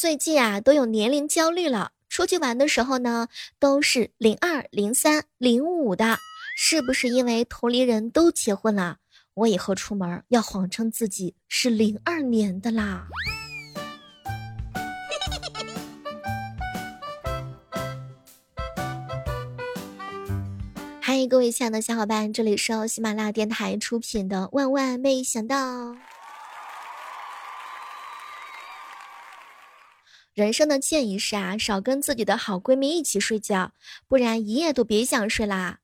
最近啊都有年龄焦虑了，出去玩的时候呢都是零二、零三、零五的，是不是因为同龄人都结婚了？我以后出门要谎称自己是零二年的啦。嗨，各位亲爱的小伙伴，这里是由喜马拉雅电台出品的《万万没想到》。人生的建议是啊，少跟自己的好闺蜜一起睡觉，不然一夜都别想睡啦。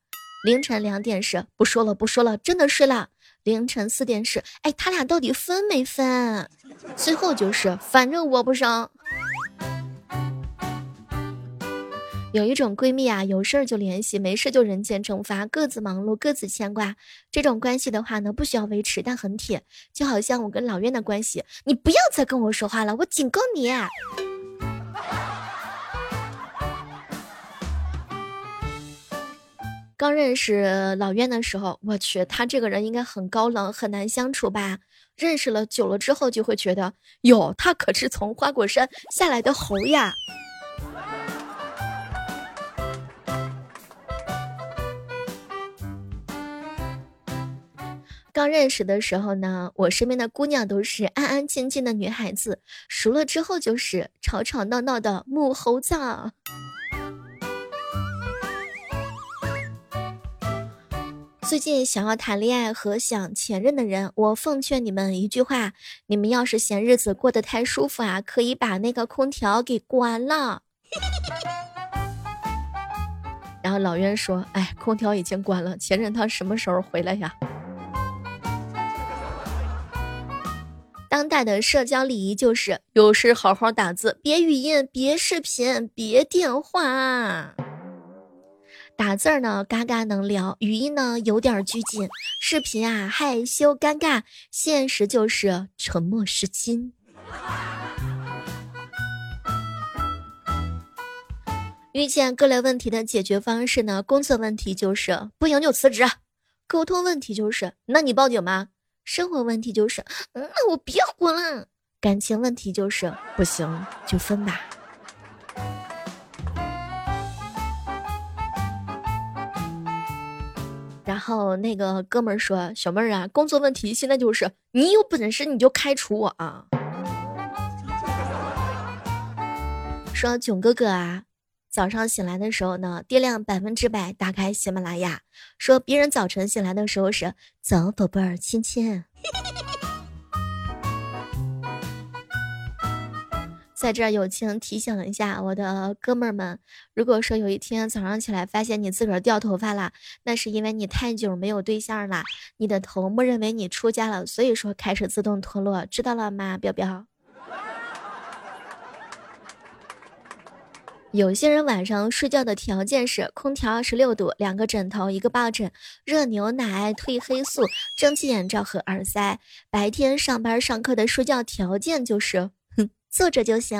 凌晨两点是不说了，不说了，真的睡了。凌晨四点是，哎，他俩到底分没分？最后就是，反正我不生。有一种闺蜜啊，有事儿就联系，没事就人间蒸发，各自忙碌，各自牵挂。这种关系的话呢，不需要维持，但很铁，就好像我跟老院的关系。你不要再跟我说话了，我警告你。刚认识老渊的时候，我去，他这个人应该很高冷，很难相处吧？认识了久了之后，就会觉得，哟，他可是从花果山下来的猴呀！刚认识的时候呢，我身边的姑娘都是安安静静的女孩子，熟了之后就是吵吵闹闹的母猴子。最近想要谈恋爱和想前任的人，我奉劝你们一句话：你们要是嫌日子过得太舒服啊，可以把那个空调给关了。然后老袁说：“哎，空调已经关了，前任他什么时候回来呀？”当代的社交礼仪就是有事好好打字，别语音，别视频，别电话。打字儿呢，嘎嘎能聊；语音呢，有点拘谨；视频啊，害羞尴尬；现实就是沉默是金。遇见各类问题的解决方式呢？工作问题就是不行就辞职；沟通问题就是那你报警吗？生活问题就是那我别活了；感情问题就是不行就分吧。然后那个哥们儿说：“小妹儿啊，工作问题现在就是你有本事你就开除我啊！”说囧哥哥啊，早上醒来的时候呢，电量百分之百，打开喜马拉雅，说别人早晨醒来的时候是“早宝贝儿，亲亲”。在这儿友情提醒一下我的哥们儿们，如果说有一天早上起来发现你自个儿掉头发了，那是因为你太久没有对象了，你的头默认为你出家了，所以说开始自动脱落，知道了吗，彪彪？有些人晚上睡觉的条件是空调二十六度，两个枕头，一个抱枕，热牛奶，褪黑素，蒸汽眼罩和耳塞。白天上班上课的睡觉条件就是。坐着就行。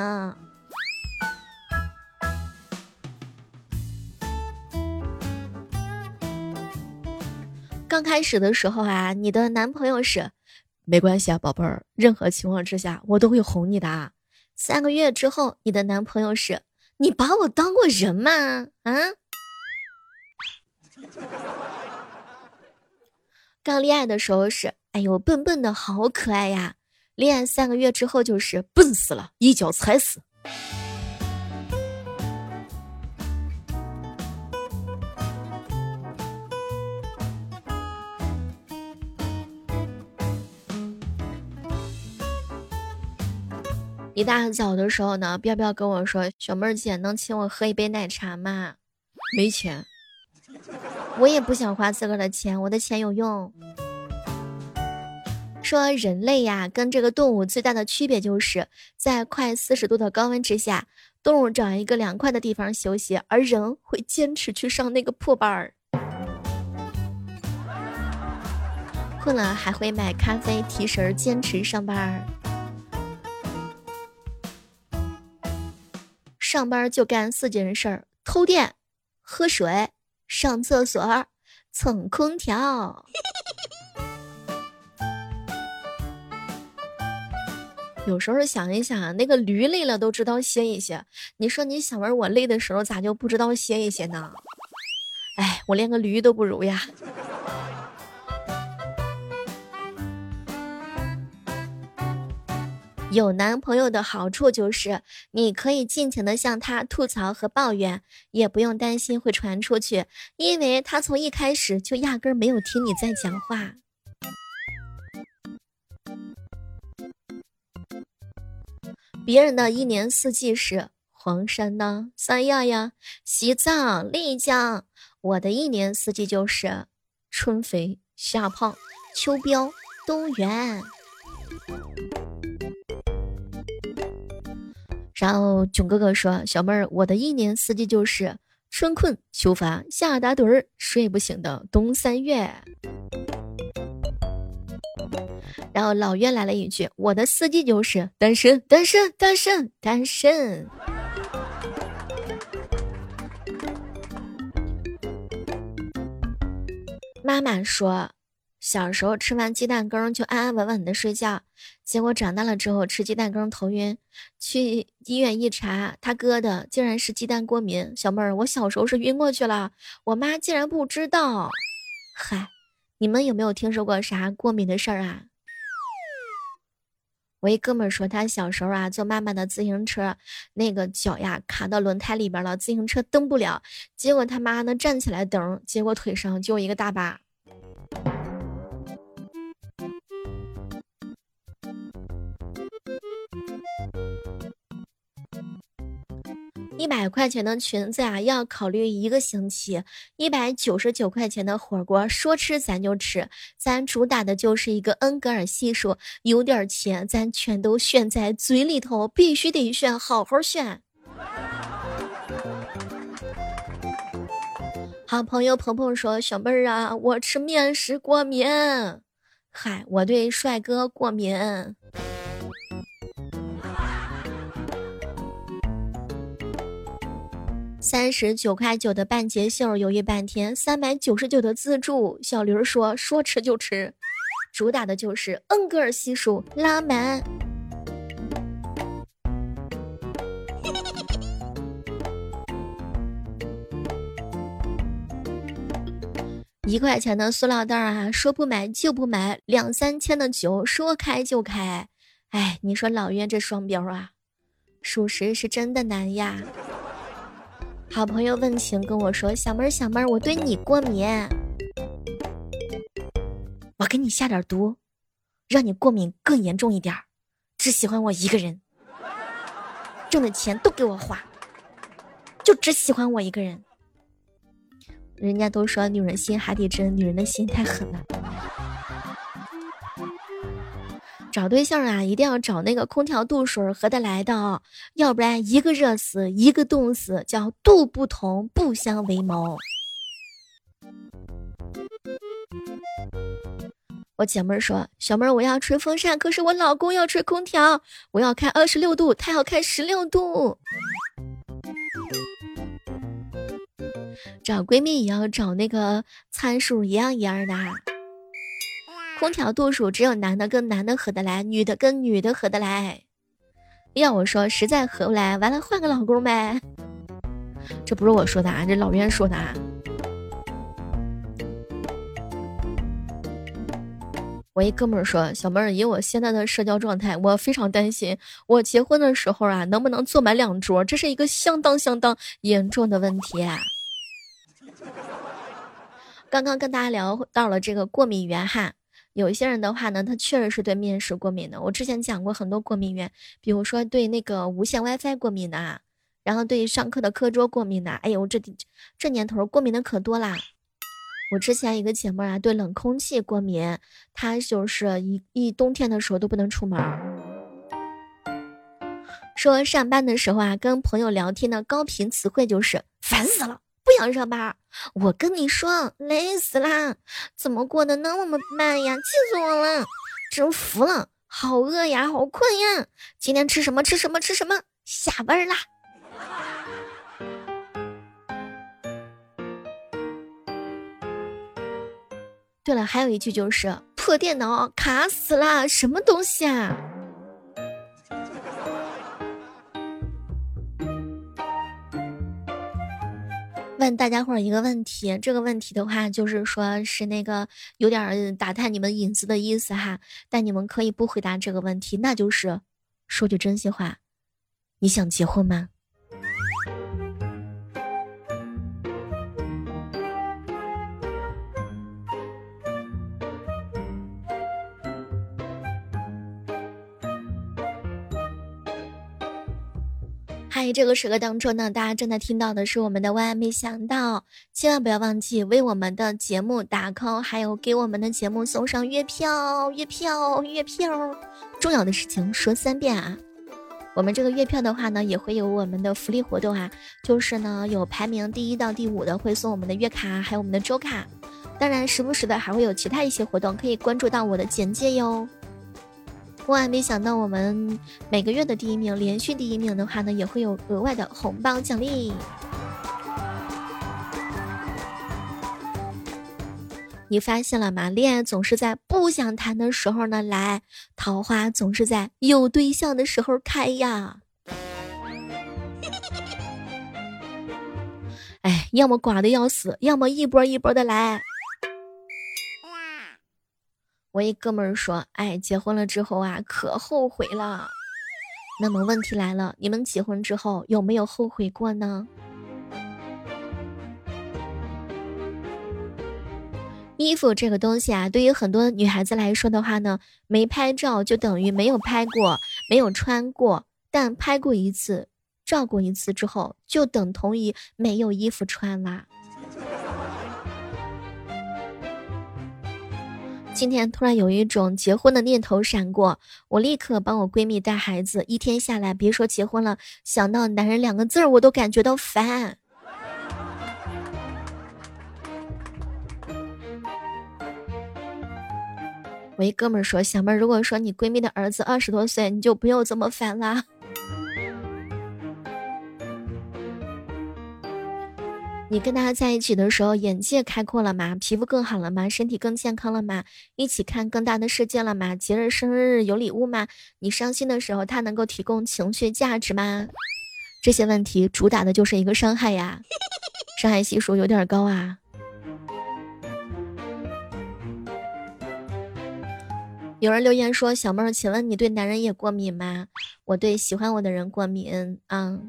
刚开始的时候啊，你的男朋友是没关系啊，宝贝儿，任何情况之下我都会哄你的啊。三个月之后，你的男朋友是你把我当过人吗？啊？刚恋爱的时候是哎呦，笨笨的好可爱呀。练三个月之后就是笨死了，一脚踩死。一大早的时候呢，彪彪跟我说：“小妹儿姐，能请我喝一杯奶茶吗？”没钱，我也不想花自个儿的钱，我的钱有用。说人类呀，跟这个动物最大的区别就是在快四十度的高温之下，动物找一个凉快的地方休息，而人会坚持去上那个破班儿。困了还会买咖啡提神，坚持上班儿。上班就干四件事儿：偷电、喝水、上厕所、蹭空调。有时候想一想，那个驴累了都知道歇一歇，你说你小文我累的时候咋就不知道歇一歇呢？哎，我连个驴都不如呀。有男朋友的好处就是，你可以尽情的向他吐槽和抱怨，也不用担心会传出去，因为他从一开始就压根没有听你在讲话。别人的一年四季是黄山呢、三亚呀、西藏、丽江，我的一年四季就是春肥夏胖、秋膘冬圆。然后囧哥哥说：“小妹儿，我的一年四季就是春困秋乏夏打盹儿，睡不醒的冬三月。”然后老岳来了一句：“我的四季就是单身，单身，单身，单身。”妈妈说。小时候吃完鸡蛋羹就安安稳稳的睡觉，结果长大了之后吃鸡蛋羹头晕，去医院一查，他哥的竟然是鸡蛋过敏。小妹儿，我小时候是晕过去了，我妈竟然不知道。嗨，你们有没有听说过啥过敏的事儿啊？我一哥们说他小时候啊坐妈妈的自行车，那个脚呀卡到轮胎里边了，自行车蹬不了，结果他妈呢站起来蹬，结果腿上就一个大疤。一百块钱的裙子啊，要考虑一个星期；一百九十九块钱的火锅，说吃咱就吃，咱主打的就是一个恩格尔系数。有点钱，咱全都选在嘴里头，必须得选，好好选。好朋友鹏鹏说：“小妹儿啊，我吃面食过敏。”嗨，我对帅哥过敏。三十九块九的半截袖犹豫半天，三百九十九的自助。小驴儿说：“说吃就吃，主打的就是恩格尔系数拉满。”一块钱的塑料袋啊，说不买就不买；两三千的酒，说开就开。哎，你说老岳这双标啊，属实是真的难呀。好朋友问情跟我说：“小妹儿，小妹儿，我对你过敏，我给你下点毒，让你过敏更严重一点只喜欢我一个人，挣的钱都给我花，就只喜欢我一个人。人家都说女人心海底针，女人的心太狠了。”找对象啊，一定要找那个空调度数合得来的哦，要不然一个热死，一个冻死，叫度不同不相为谋。我姐妹说：“小妹儿，我要吹风扇，可是我老公要吹空调，我要开二十六度，他要开十六度。”找闺蜜也要找那个参数一样一样的。空调度数只有男的跟男的合得来，女的跟女的合得来。要我说，实在合不来，完了换个老公呗。这不是我说的啊，这老袁说的啊。我一哥们儿说，小妹儿，以我现在的社交状态，我非常担心，我结婚的时候啊，能不能坐满两桌？这是一个相当相当严重的问题。刚刚跟大家聊到了这个过敏源哈。有一些人的话呢，他确实是对面食过敏的。我之前讲过很多过敏源，比如说对那个无线 WiFi 过敏的啊，然后对上课的课桌过敏的。哎呦，这这年头过敏的可多啦。我之前一个姐妹啊，对冷空气过敏，她就是一一冬天的时候都不能出门。说上班的时候啊，跟朋友聊天的高频词汇就是烦死了。不想上班，我跟你说，累死啦！怎么过得那么慢呀？气死我了，真服了！好饿呀，好困呀！今天吃什么？吃什么？吃什么？下班啦！对了，还有一句就是破电脑卡死啦，什么东西啊？问大家伙儿一个问题，这个问题的话，就是说是那个有点打探你们隐私的意思哈，但你们可以不回答这个问题，那就是说句真心话，你想结婚吗？在，这个时刻当中呢，大家正在听到的是我们的万万没想到，千万不要忘记为我们的节目打 call，还有给我们的节目送上月票、月票、月票。重要的事情说三遍啊！我们这个月票的话呢，也会有我们的福利活动啊，就是呢有排名第一到第五的会送我们的月卡，还有我们的周卡。当然，时不时的还会有其他一些活动，可以关注到我的简介哟。万万没想到，我们每个月的第一名，连续第一名的话呢，也会有额外的红包奖励。你发现了吗？恋爱总是在不想谈的时候呢来，桃花总是在有对象的时候开呀。哎，要么寡的要死，要么一波一波的来。我一哥们儿说：“哎，结婚了之后啊，可后悔了。”那么问题来了，你们结婚之后有没有后悔过呢？衣服这个东西啊，对于很多女孩子来说的话呢，没拍照就等于没有拍过，没有穿过；但拍过一次，照过一次之后，就等同于没有衣服穿啦。今天突然有一种结婚的念头闪过，我立刻帮我闺蜜带孩子。一天下来，别说结婚了，想到“男人”两个字儿，我都感觉到烦。我一哥们儿说：“小妹儿，如果说你闺蜜的儿子二十多岁，你就不用这么烦了。”你跟他在一起的时候，眼界开阔了吗？皮肤更好了吗？身体更健康了吗？一起看更大的世界了吗？节日、生日有礼物吗？你伤心的时候，他能够提供情绪价值吗？这些问题主打的就是一个伤害呀，伤害系数有点高啊。有人留言说：“小妹儿，请问你对男人也过敏吗？我对喜欢我的人过敏啊。”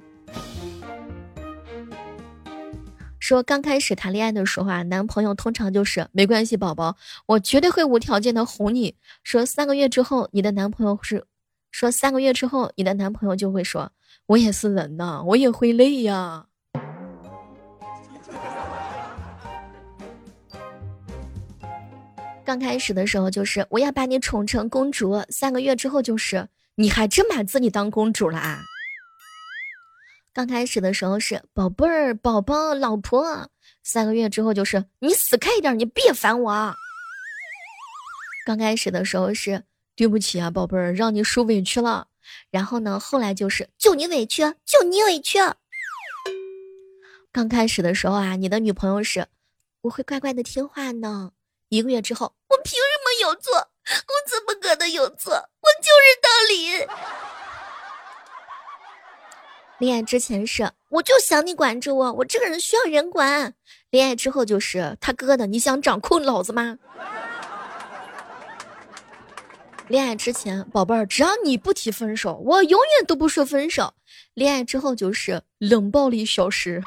说刚开始谈恋爱的时候啊，男朋友通常就是没关系，宝宝，我绝对会无条件的哄你。说三个月之后，你的男朋友是，说三个月之后，你的男朋友就会说，我也是人呐，我也会累呀。刚开始的时候就是我要把你宠成公主，三个月之后就是你还真把自己当公主了啊。刚开始的时候是宝贝儿、宝宝、老婆，三个月之后就是你死开一点，你别烦我。刚开始的时候是对不起啊，宝贝儿，让你受委屈了。然后呢，后来就是就你委屈，就你委屈。刚开始的时候啊，你的女朋友是我会乖乖的听话呢。一个月之后，我凭什么有错？我怎么可能有错？我就是道理。恋爱之前是我就想你管着我，我这个人需要人管。恋爱之后就是他哥的，你想掌控老子吗？恋爱之前，宝贝儿，只要你不提分手，我永远都不说分手。恋爱之后就是冷暴力消失。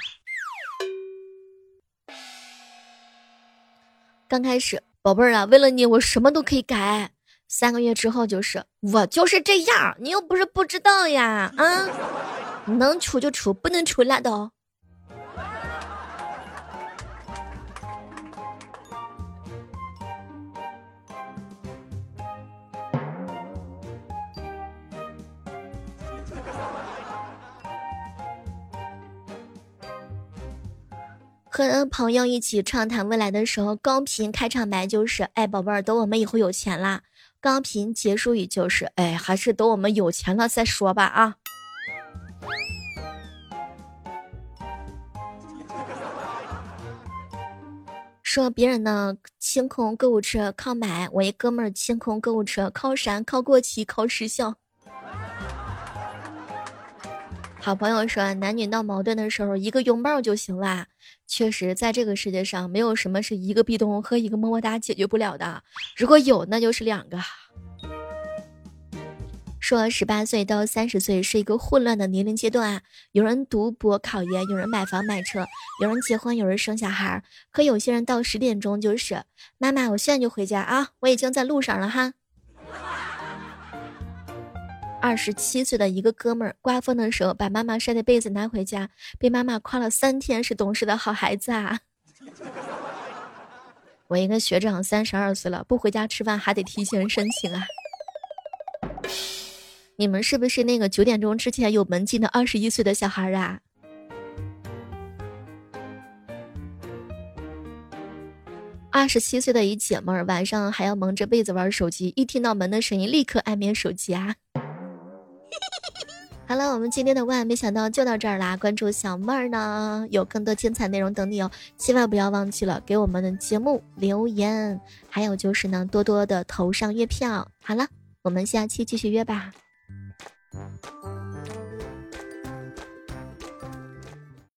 刚开始，宝贝儿啊，为了你，我什么都可以改。三个月之后就是我就是这样，你又不是不知道呀，啊。能处就处，不能处拉倒。和朋友一起畅谈未来的时候，高频开场白就是：“哎，宝贝儿，等我们以后有钱啦。”高频结束语就是：“哎，还是等我们有钱了再说吧。”啊。说别人的清空购物车靠买，我一哥们儿清空购物车靠删靠过期靠时效。好朋友说，男女闹矛盾的时候，一个拥抱就行啦。确实，在这个世界上，没有什么是一个壁咚和一个么么哒解决不了的。如果有，那就是两个。说十八岁到三十岁是一个混乱的年龄阶段啊，有人读博考研，有人买房买车，有人结婚，有人生小孩。可有些人到十点钟就是妈妈，我现在就回家啊，我已经在路上了哈。二十七岁的一个哥们儿，刮风的时候把妈妈晒的被子拿回家，被妈妈夸了三天是懂事的好孩子啊。我一个学长三十二岁了，不回家吃饭还得提前申请啊。你们是不是那个九点钟之前有门禁的二十一岁的小孩啊？二十七岁的一姐们儿晚上还要蒙着被子玩手机，一听到门的声音立刻按灭手机啊。好了，我们今天的万没想到就到这儿啦！关注小妹儿呢，有更多精彩内容等你哦！千万不要忘记了给我们的节目留言，还有就是呢，多多的投上月票。好了，我们下期继续约吧。Mm-hmm.